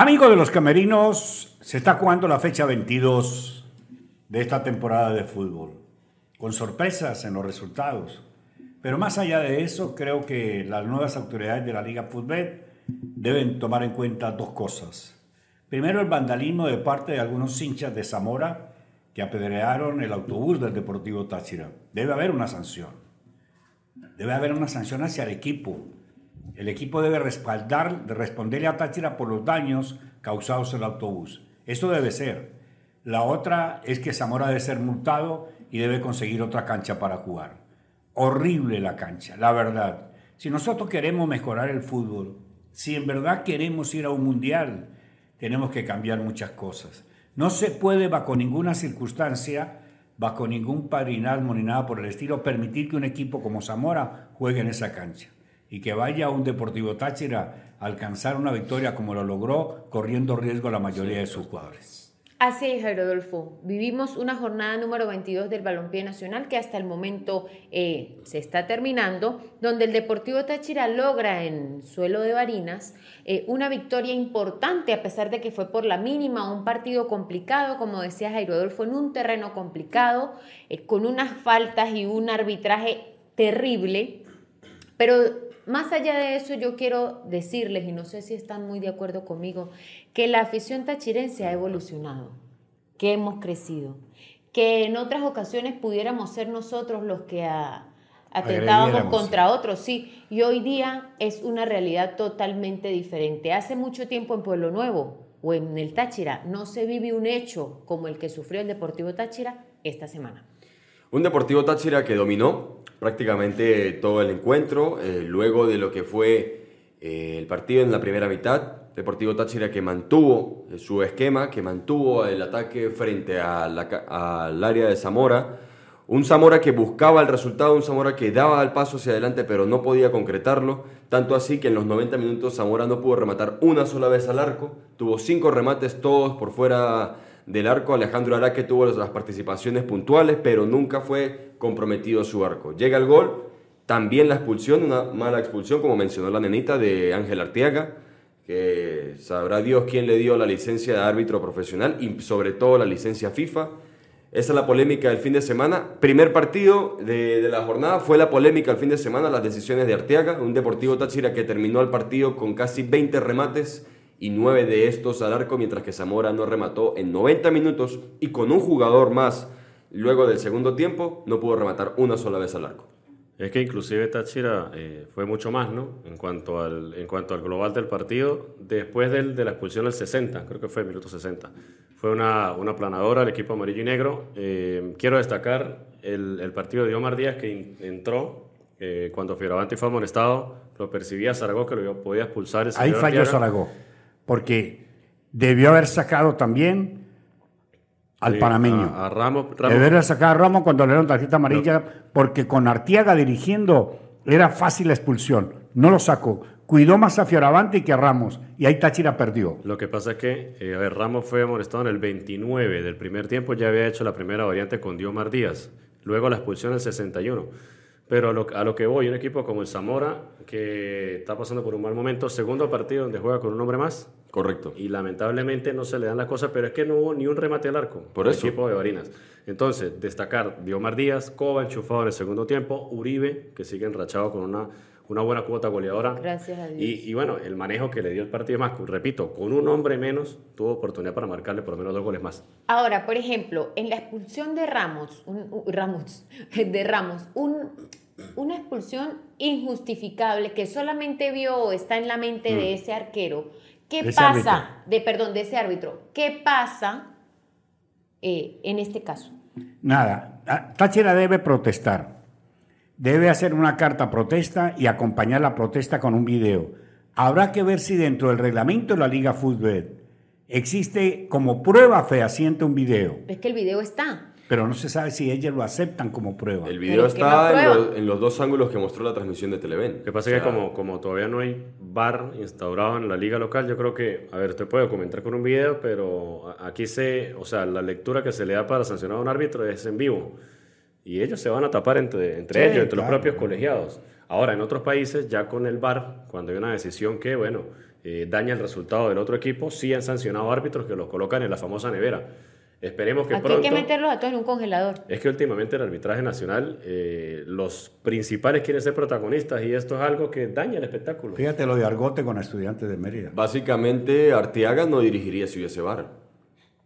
Amigos de los camerinos, se está jugando la fecha 22 de esta temporada de fútbol, con sorpresas en los resultados. Pero más allá de eso, creo que las nuevas autoridades de la Liga Fútbol deben tomar en cuenta dos cosas. Primero, el vandalismo de parte de algunos hinchas de Zamora que apedrearon el autobús del Deportivo Táchira. Debe haber una sanción. Debe haber una sanción hacia el equipo. El equipo debe respaldar, responderle a Táchira por los daños causados el autobús. Eso debe ser. La otra es que Zamora debe ser multado y debe conseguir otra cancha para jugar. Horrible la cancha, la verdad. Si nosotros queremos mejorar el fútbol, si en verdad queremos ir a un mundial, tenemos que cambiar muchas cosas. No se puede, bajo ninguna circunstancia, bajo ningún padrinazgo ni nada por el estilo, permitir que un equipo como Zamora juegue en esa cancha y que vaya un Deportivo Táchira a alcanzar una victoria como lo logró, corriendo riesgo la mayoría de sus jugadores. Así es, Rodolfo. Vivimos una jornada número 22 del Balompié Nacional que hasta el momento eh, se está terminando, donde el Deportivo Táchira logra en suelo de Barinas eh, una victoria importante, a pesar de que fue por la mínima, un partido complicado, como decía Jairo Rodolfo, en un terreno complicado, eh, con unas faltas y un arbitraje terrible. Pero más allá de eso, yo quiero decirles, y no sé si están muy de acuerdo conmigo, que la afición tachirense ha evolucionado, que hemos crecido, que en otras ocasiones pudiéramos ser nosotros los que atentábamos contra otros, sí, y hoy día es una realidad totalmente diferente. Hace mucho tiempo en Pueblo Nuevo o en el Táchira no se vive un hecho como el que sufrió el Deportivo Táchira esta semana. Un Deportivo Táchira que dominó prácticamente todo el encuentro, eh, luego de lo que fue eh, el partido en la primera mitad. Deportivo Táchira que mantuvo eh, su esquema, que mantuvo el ataque frente al área de Zamora. Un Zamora que buscaba el resultado, un Zamora que daba el paso hacia adelante pero no podía concretarlo. Tanto así que en los 90 minutos Zamora no pudo rematar una sola vez al arco. Tuvo cinco remates todos por fuera del arco. Alejandro Araque tuvo las participaciones puntuales, pero nunca fue comprometido su arco. Llega el gol, también la expulsión, una mala expulsión, como mencionó la nenita de Ángel Arteaga, que sabrá Dios quién le dio la licencia de árbitro profesional y sobre todo la licencia FIFA. Esa es la polémica del fin de semana. Primer partido de, de, la jornada fue la polémica el fin de semana, las decisiones de Arteaga, un Deportivo Táchira que terminó el partido con casi 20 remates y nueve de estos al arco, mientras que Zamora no remató en 90 minutos y con un jugador más luego del segundo tiempo no pudo rematar una sola vez al arco. Es que inclusive Táchira eh, fue mucho más, ¿no? En cuanto al, en cuanto al global del partido, después del, de la expulsión del 60, creo que fue el minuto 60. Fue una, una planadora el equipo amarillo y negro. Eh, quiero destacar el, el, partido de Omar Díaz que entró eh, cuando Fioravanti fue amonestado, lo percibía Zaragoza que lo podía expulsar. El Ahí falló Zaragoza porque debió haber sacado también al panameño. A, Ramos, Debió haber sacado a Ramos cuando le dieron tarjeta amarilla, porque con Artiaga dirigiendo era fácil la expulsión. No lo sacó. Cuidó más a Fioravanti que a Ramos. Y ahí Táchira perdió. Lo que pasa es que, eh, a ver, Ramos fue amonestado en el 29 del primer tiempo, ya había hecho la primera variante con Diomar Díaz. Luego la expulsión en el 61. Pero a lo, que voy, un equipo como el Zamora, que está pasando por un mal momento, segundo partido donde juega con un hombre más. Correcto. Y lamentablemente no se le dan las cosas, pero es que no hubo ni un remate al arco. Por eso. El equipo de Barinas. Entonces, destacar Diomar Díaz, Cova enchufado en el segundo tiempo, Uribe, que sigue enrachado con una una buena cuota goleadora. Gracias a Dios. Y, bueno, el manejo que le dio el partido más, repito, con un hombre menos, tuvo oportunidad para marcarle por lo menos dos goles más. Ahora, por ejemplo, en la expulsión de Ramos, Ramos, de Ramos, un, una expulsión injustificable que solamente vio o está en la mente de mm. ese arquero. ¿Qué pasa? De, perdón, de ese árbitro. ¿Qué pasa eh, en este caso? Nada. Táchira debe protestar debe hacer una carta protesta y acompañar la protesta con un video. Habrá que ver si dentro del reglamento de la Liga Fútbol existe como prueba fehaciente un video. Es que el video está. Pero no se sabe si ellos lo aceptan como prueba. El video está en, los dos ángulos que mostró la transmisión de Televen. Lo que pasa es que como, como todavía no hay bar instaurado en la liga local, yo creo que, a ver, usted puede comentar con un video, pero aquí se, o sea, la lectura que se le da para sancionar a un árbitro es en vivo y ellos se van a tapar entre, entre ellos, entre los propios colegiados. Ahora, en otros países, ya con el VAR, cuando hay una decisión que, bueno, eh, daña el resultado del otro equipo, sí han sancionado árbitros que los colocan en la famosa nevera. Esperemos que Aquí pronto... hay que meterlos a todos en un congelador. Es que últimamente el arbitraje nacional, eh, los principales quieren ser protagonistas y esto es algo que daña el espectáculo. Fíjate lo de Argote con estudiantes de Mérida. Básicamente, Arteaga no dirigiría si hubiese VAR.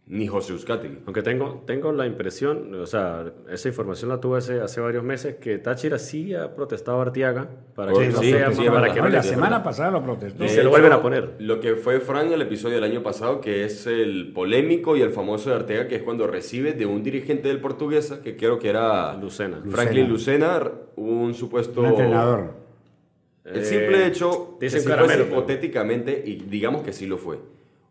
Ni José Uzcategui. Aunque tengo, tengo la impresión, o sea, esa información la tuve hace, hace varios meses, que Táchira sí ha protestado a Artiaga para que Sí, no sí, sea, sí, para verdad. que No, no la semana pasada lo protestó. Y se lo vuelven a poner. Lo que fue Fran el episodio del año pasado, que es el polémico y el famoso de Arteaga, que es cuando recibe de un dirigente del Portuguesa, que creo que era Lucena. Franklin Lucena, un supuesto Un entrenador. El simple Eh, hecho que si caramelo, fuese pero- hipotéticamente, y digamos que sí lo fue,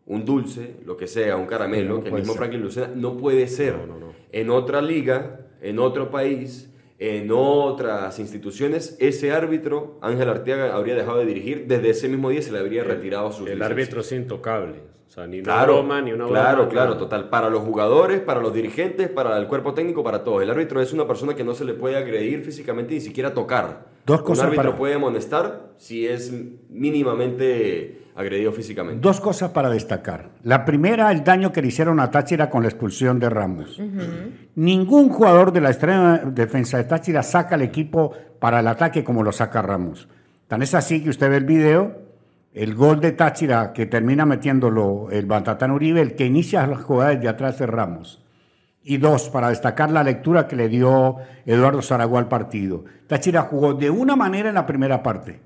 un dulce, lo que sea, un caramelo, No que el puede mismo ser. Franklin Lucena no puede ser No, no, no. en otra liga, en otro país, en otras instituciones, ese árbitro, Ángel Arteaga, habría dejado de dirigir, desde ese mismo día se le habría retirado su El árbitro es intocable. O sea, ni una Claro, broma, ni una claro, broma, claro, total. Para los jugadores, para los dirigentes, para el cuerpo técnico, para todos. El árbitro es una persona que no se le puede agredir físicamente ni siquiera tocar. Dos cosas Un árbitro para- puede amonestar si es mínimamente agredido físicamente. Dos cosas para destacar. La primera, el daño que le hicieron a Táchira con la expulsión de Ramos. Ningún jugador de la extrema defensa de Táchira saca al equipo para el ataque como lo saca Ramos. Tan es así que usted ve el video, el gol de Táchira que termina metiéndolo el Bantatán Uribe, el que inicia las jugadas de atrás de Ramos. Y dos, para destacar la lectura que le dio Eduardo Zaragoza al partido. Táchira jugó de una manera en la primera parte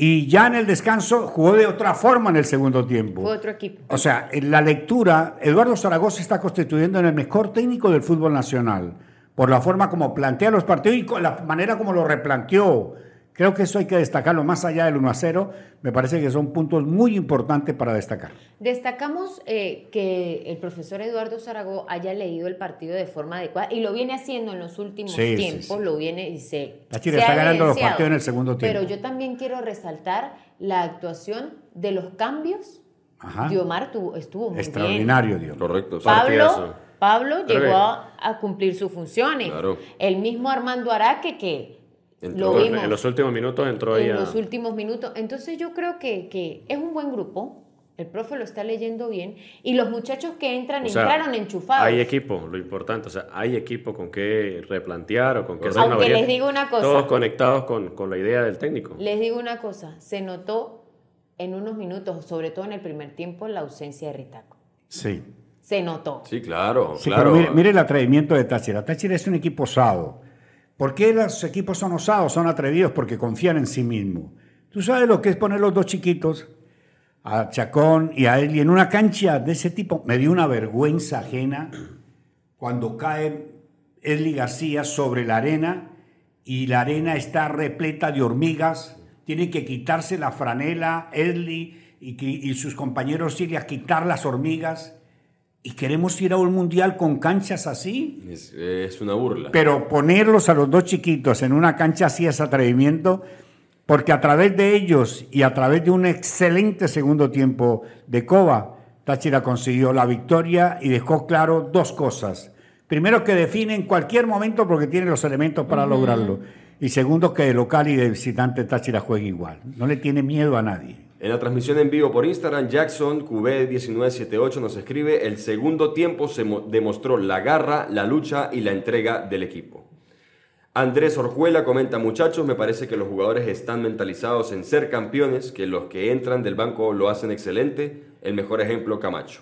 y ya en el descanso jugó de otra forma en el segundo tiempo. Fue otro equipo. O sea, en la lectura, Eduardo Zaragoza se está constituyendo en el mejor técnico del fútbol nacional, por la forma como plantea los partidos y con la manera como lo replanteó. Creo que eso hay que destacarlo más allá del 1 a 0. Me parece que son puntos muy importantes para destacar. Destacamos eh, que el profesor Eduardo Zaragoza haya leído el partido de forma adecuada y lo viene haciendo en los últimos Sí, tiempos, sí. lo viene y se. Táchira se está ha ganando los partidos en el segundo tiempo. Pero yo también quiero resaltar la actuación de los cambios. Ajá. Diomar tuvo- estuvo muy Extraordinario, Dios. Correcto. Pablo. Pablo llegó a, a cumplir sus funciones. Claro. El mismo Armando Araque que Entró lo en- vimos En los últimos minutos entró ahí en a- los últimos minutos. Entonces yo creo que, que es un buen grupo. El profe lo está leyendo bien. Y los muchachos que entran O sea, entraron enchufados. Hay equipo, lo importante, o sea, hay equipo con qué replantear o con qué hacer una Aunque les digo una cosa. Todos conectados con, con la idea del técnico. Les digo una cosa. Se notó en unos minutos, sobre todo en el primer tiempo, la ausencia de Ritaco. Sí. Se notó. Sí, claro, Sí, claro. pero mire, mire el atrevimiento de Táchira. Táchira es un equipo osado. ¿Por qué los equipos son osados, son atrevidos? Porque confían en sí mismos. ¿Tú sabes lo que es poner los dos chiquitos, a Chacón y a Eli, en una cancha de ese tipo? Me dio una vergüenza ajena cuando cae Eli García sobre la arena y la arena está repleta de hormigas. Tiene que quitarse la franela, Eli y, y sus compañeros ir a quitar las hormigas. ¿Y queremos ir a un mundial con canchas así? Es, es una burla. Pero ponerlos a los dos chiquitos en una cancha así es atrevimiento, porque a través de ellos y a través de un excelente segundo tiempo de Coba, Táchira consiguió la victoria y dejó claro dos cosas. Primero, que define en cualquier momento porque tiene los elementos para lograrlo. Y segundo, que de local y de visitante Táchira juega igual. No le tiene miedo a nadie. En la transmisión en vivo por Instagram, Jackson QB1978 nos escribe, el segundo tiempo se mo- demostró la garra, la lucha y la entrega del equipo. Andrés Orjuela comenta, muchachos, me parece que los jugadores están mentalizados en ser campeones, que los que entran del banco lo hacen excelente. El mejor ejemplo, Camacho.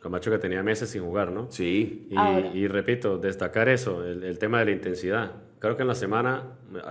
Camacho que tenía meses sin jugar, ¿no? Sí, Y, repito, destacar eso, el, el tema de la intensidad. Creo que en la semana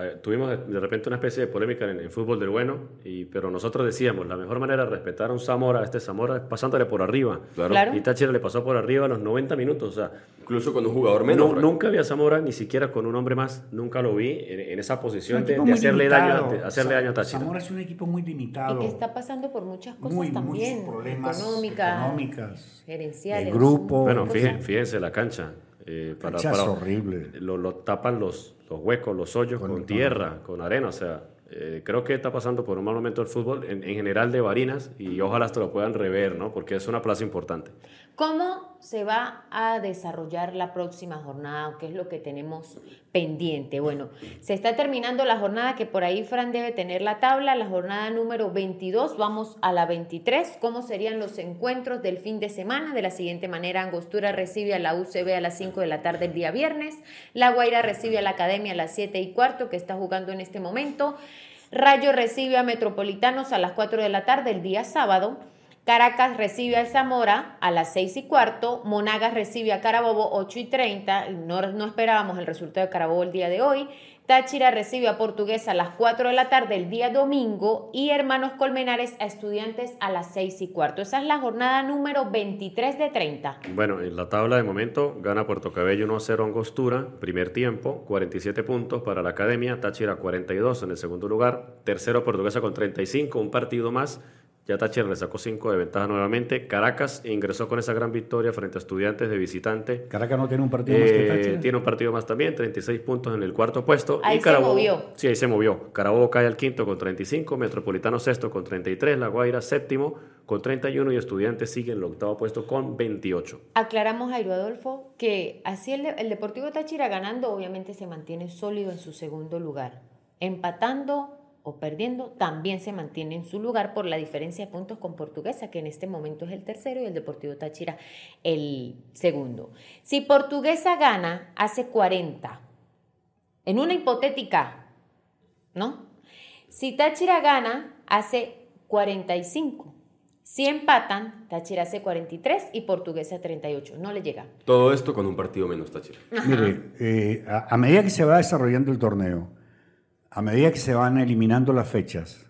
eh, tuvimos de, repente una especie de polémica en el fútbol del bueno, y, pero nosotros decíamos, la mejor manera de respetar a un Zamora, a este Zamora, es pasándole por arriba. claro. Claro. Y Táchira le pasó por arriba a los 90 minutos. O sea, Incluso con un jugador menos. no- nunca vi a Zamora, ni siquiera con un hombre más, nunca lo vi en, en esa Es posición de, de hacerle, daño, limitado. hacerle Sa- daño a Táchira. Zamora es un equipo muy limitado. Y que está pasando por muchas cosas muy, también. muchos problemas económicas, económicas, gerenciales. de grupo. Bueno, fíjense, fíjense la cancha. Eh, para, horrible. Lo, lo tapan los, los huecos, los hoyos Con- tierra, con arena. O sea, eh, creo que está pasando por un mal momento el fútbol en, en general de Barinas y ojalá esto lo puedan rever, ¿no? Porque es una plaza importante. ¿Cómo se va a desarrollar la próxima jornada? ¿Qué es lo que tenemos pendiente? Bueno, se está terminando la jornada que por ahí Fran debe tener la tabla, la jornada número 22, vamos a la 23. ¿Cómo serían los encuentros del fin de semana? De la siguiente manera, Angostura recibe a la UCB a las 5 de la tarde el día viernes, La Guaira recibe a la Academia a las 7 y cuarto, que está jugando en este momento, Rayo recibe a Metropolitanos a las 4 de la tarde el día sábado, Caracas recibe a Zamora a las 6 y cuarto, Monagas recibe a Carabobo 8 y 30, no, no esperábamos el resultado de Carabobo el día de hoy, Táchira recibe a Portuguesa a las 4 de la tarde el día domingo y Hermanos Colmenares a Estudiantes a las 6 y cuarto. Esa es la jornada número 23 de 30. Bueno, en la tabla de momento gana Puerto Cabello 1-0 Angostura, primer tiempo, 47 puntos para la Academia, Táchira 42 en el segundo lugar, tercero Portuguesa con 35, un partido más ya Thatcher le sacó 5 de ventaja nuevamente. Caracas ingresó con esa gran victoria frente a estudiantes de visitante. Caracas no tiene un partido más que Eh, Táchira. tiene un partido más también, 36 puntos en el cuarto puesto. Ahí y se movió. Sí, ahí se movió. Carabobo cae al quinto con 35, Metropolitano sexto con 33, La Guaira séptimo con 31 y Estudiantes sigue en el octavo puesto con 28. Aclaramos, Jairo Adolfo, que así el, el Deportivo Táchira ganando obviamente se mantiene sólido en su segundo lugar. Empatando o perdiendo también se mantiene en su lugar por la diferencia de puntos con Portuguesa, que en este momento es el tercero y el Deportivo Táchira el segundo. Si Portuguesa gana, hace 40. En una hipotética, ¿no? Si Táchira gana, hace 45. Si empatan, Táchira hace 43 y Portuguesa 38. No le llega. Todo esto con un partido menos, Táchira. Mire, eh, a, a medida que se va desarrollando el torneo, a medida que se van eliminando las fechas,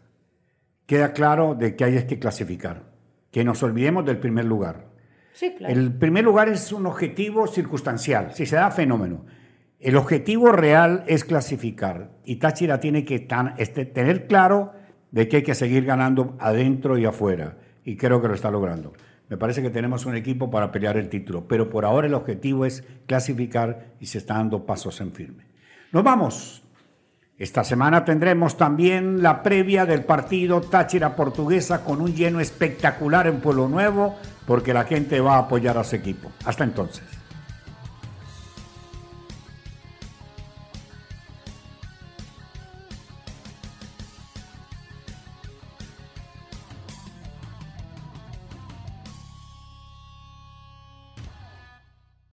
queda claro de que hay es que clasificar, que nos olvidemos del primer lugar. Sí, claro. El primer lugar es un objetivo circunstancial, si se da fenómeno. El objetivo real es clasificar y Táchira tiene que tan- este, tener claro de que hay que seguir ganando adentro y afuera y creo que lo está logrando. Me parece que tenemos un equipo para pelear el título, pero por ahora el objetivo es clasificar y se está dando pasos en firme. Nos vamos. Esta semana tendremos también la previa del partido Táchira Portuguesa con un lleno espectacular en Pueblo Nuevo porque la gente va a apoyar a su equipo. Hasta entonces.